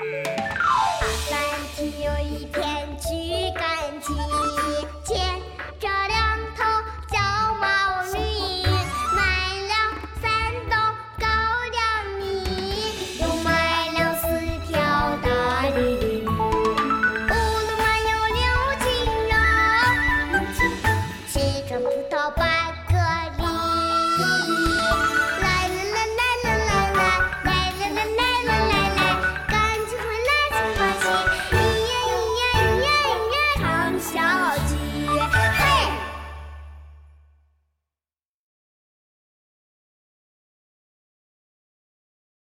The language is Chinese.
打扮起有一片去赶集牵着两头小毛驴买了三斗高粱米又买了四条大鲤鱼乌龙噜有六起来洗着葡萄白